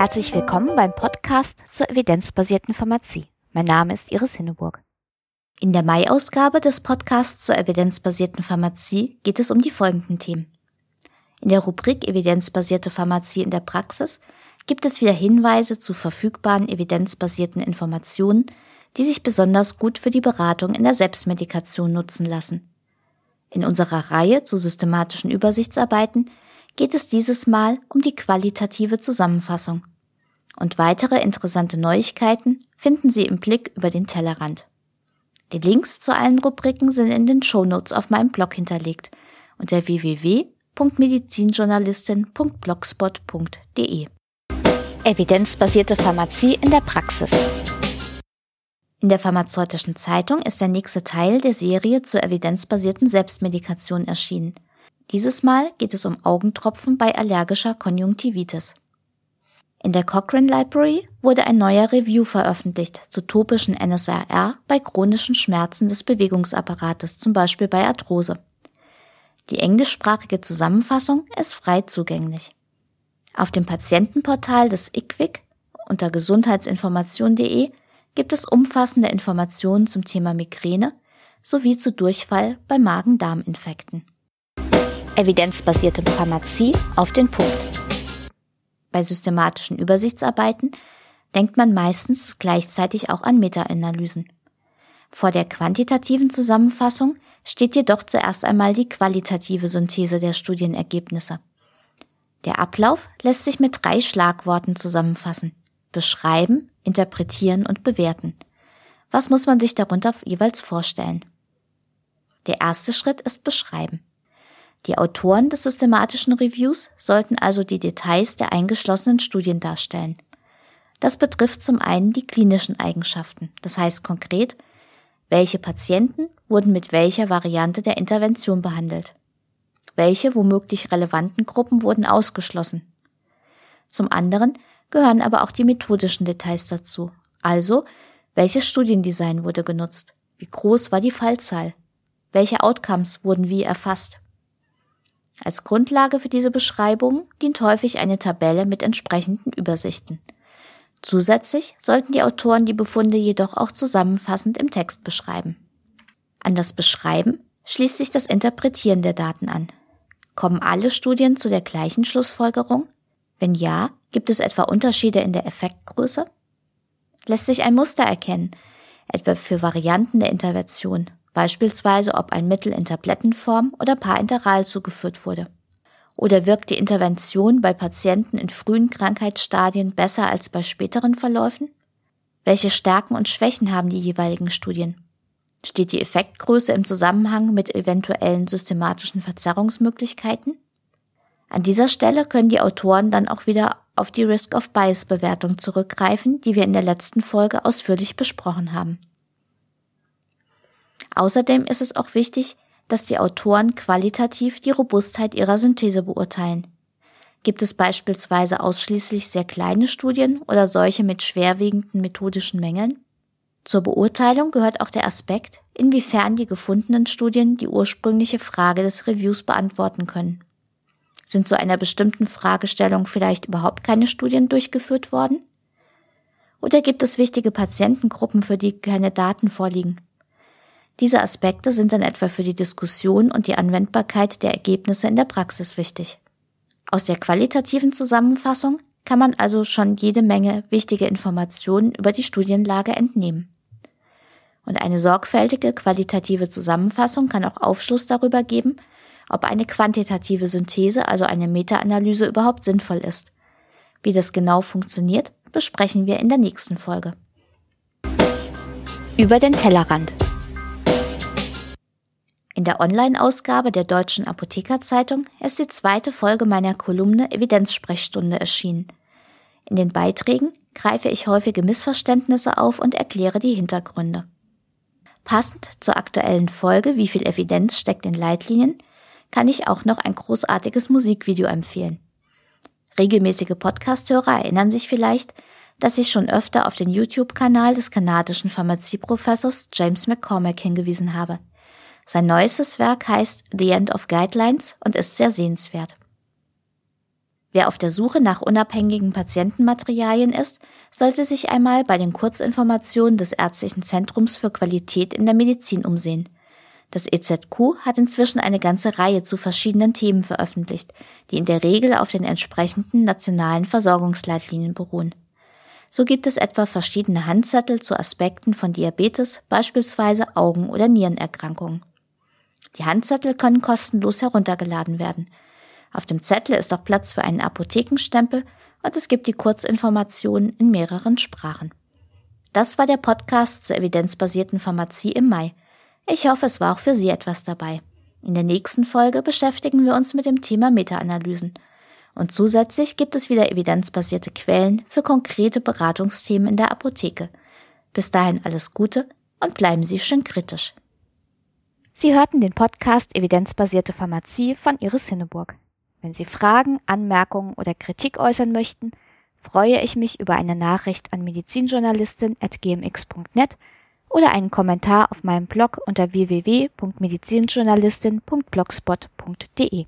Herzlich willkommen beim Podcast zur evidenzbasierten Pharmazie. Mein Name ist Iris Hinneburg. In der Mai-Ausgabe des Podcasts zur evidenzbasierten Pharmazie geht es um die folgenden Themen. In der Rubrik Evidenzbasierte Pharmazie in der Praxis gibt es wieder Hinweise zu verfügbaren evidenzbasierten Informationen, die sich besonders gut für die Beratung in der Selbstmedikation nutzen lassen. In unserer Reihe zu systematischen Übersichtsarbeiten geht es dieses Mal um die qualitative Zusammenfassung. Und weitere interessante Neuigkeiten finden Sie im Blick über den Tellerrand. Die Links zu allen Rubriken sind in den Shownotes auf meinem Blog hinterlegt unter www.medizinjournalistin.blogspot.de. Evidenzbasierte Pharmazie in der Praxis. In der Pharmazeutischen Zeitung ist der nächste Teil der Serie zur evidenzbasierten Selbstmedikation erschienen – dieses Mal geht es um Augentropfen bei allergischer Konjunktivitis. In der Cochrane Library wurde ein neuer Review veröffentlicht zu topischen NSRR bei chronischen Schmerzen des Bewegungsapparates, zum Beispiel bei Arthrose. Die englischsprachige Zusammenfassung ist frei zugänglich. Auf dem Patientenportal des IQWIC unter gesundheitsinformation.de gibt es umfassende Informationen zum Thema Migräne sowie zu Durchfall bei Magen-Darm-Infekten evidenzbasierte Pharmazie auf den Punkt. Bei systematischen Übersichtsarbeiten denkt man meistens gleichzeitig auch an Meta-Analysen. Vor der quantitativen Zusammenfassung steht jedoch zuerst einmal die qualitative Synthese der Studienergebnisse. Der Ablauf lässt sich mit drei Schlagworten zusammenfassen. Beschreiben, interpretieren und bewerten. Was muss man sich darunter jeweils vorstellen? Der erste Schritt ist Beschreiben. Die Autoren des systematischen Reviews sollten also die Details der eingeschlossenen Studien darstellen. Das betrifft zum einen die klinischen Eigenschaften, das heißt konkret, welche Patienten wurden mit welcher Variante der Intervention behandelt, welche womöglich relevanten Gruppen wurden ausgeschlossen. Zum anderen gehören aber auch die methodischen Details dazu, also welches Studiendesign wurde genutzt, wie groß war die Fallzahl, welche Outcomes wurden wie erfasst. Als Grundlage für diese Beschreibung dient häufig eine Tabelle mit entsprechenden Übersichten. Zusätzlich sollten die Autoren die Befunde jedoch auch zusammenfassend im Text beschreiben. An das Beschreiben schließt sich das Interpretieren der Daten an. Kommen alle Studien zu der gleichen Schlussfolgerung? Wenn ja, gibt es etwa Unterschiede in der Effektgröße? Lässt sich ein Muster erkennen, etwa für Varianten der Intervention beispielsweise ob ein Mittel in Tablettenform oder parenteral zugeführt wurde. Oder wirkt die Intervention bei Patienten in frühen Krankheitsstadien besser als bei späteren Verläufen? Welche Stärken und Schwächen haben die jeweiligen Studien? Steht die Effektgröße im Zusammenhang mit eventuellen systematischen Verzerrungsmöglichkeiten? An dieser Stelle können die Autoren dann auch wieder auf die Risk of Bias Bewertung zurückgreifen, die wir in der letzten Folge ausführlich besprochen haben. Außerdem ist es auch wichtig, dass die Autoren qualitativ die Robustheit ihrer Synthese beurteilen. Gibt es beispielsweise ausschließlich sehr kleine Studien oder solche mit schwerwiegenden methodischen Mängeln? Zur Beurteilung gehört auch der Aspekt, inwiefern die gefundenen Studien die ursprüngliche Frage des Reviews beantworten können. Sind zu einer bestimmten Fragestellung vielleicht überhaupt keine Studien durchgeführt worden? Oder gibt es wichtige Patientengruppen, für die keine Daten vorliegen? Diese Aspekte sind dann etwa für die Diskussion und die Anwendbarkeit der Ergebnisse in der Praxis wichtig. Aus der qualitativen Zusammenfassung kann man also schon jede Menge wichtige Informationen über die Studienlage entnehmen. Und eine sorgfältige qualitative Zusammenfassung kann auch Aufschluss darüber geben, ob eine quantitative Synthese, also eine Meta-Analyse überhaupt sinnvoll ist. Wie das genau funktioniert, besprechen wir in der nächsten Folge. Über den Tellerrand. In der Online-Ausgabe der Deutschen Apothekerzeitung ist die zweite Folge meiner Kolumne Evidenzsprechstunde erschienen. In den Beiträgen greife ich häufige Missverständnisse auf und erkläre die Hintergründe. Passend zur aktuellen Folge Wie viel Evidenz steckt in Leitlinien, kann ich auch noch ein großartiges Musikvideo empfehlen. Regelmäßige Podcasthörer erinnern sich vielleicht, dass ich schon öfter auf den YouTube-Kanal des kanadischen Pharmazieprofessors James McCormack hingewiesen habe. Sein neuestes Werk heißt The End of Guidelines und ist sehr sehenswert. Wer auf der Suche nach unabhängigen Patientenmaterialien ist, sollte sich einmal bei den Kurzinformationen des Ärztlichen Zentrums für Qualität in der Medizin umsehen. Das EZQ hat inzwischen eine ganze Reihe zu verschiedenen Themen veröffentlicht, die in der Regel auf den entsprechenden nationalen Versorgungsleitlinien beruhen. So gibt es etwa verschiedene Handzettel zu Aspekten von Diabetes, beispielsweise Augen- oder Nierenerkrankungen. Die Handzettel können kostenlos heruntergeladen werden. Auf dem Zettel ist auch Platz für einen Apothekenstempel und es gibt die Kurzinformationen in mehreren Sprachen. Das war der Podcast zur evidenzbasierten Pharmazie im Mai. Ich hoffe, es war auch für Sie etwas dabei. In der nächsten Folge beschäftigen wir uns mit dem Thema Meta-Analysen. Und zusätzlich gibt es wieder evidenzbasierte Quellen für konkrete Beratungsthemen in der Apotheke. Bis dahin alles Gute und bleiben Sie schön kritisch. Sie hörten den Podcast Evidenzbasierte Pharmazie von Iris Hinneburg. Wenn Sie Fragen, Anmerkungen oder Kritik äußern möchten, freue ich mich über eine Nachricht an medizinjournalistin.gmx.net oder einen Kommentar auf meinem Blog unter www.medizinjournalistin.blogspot.de.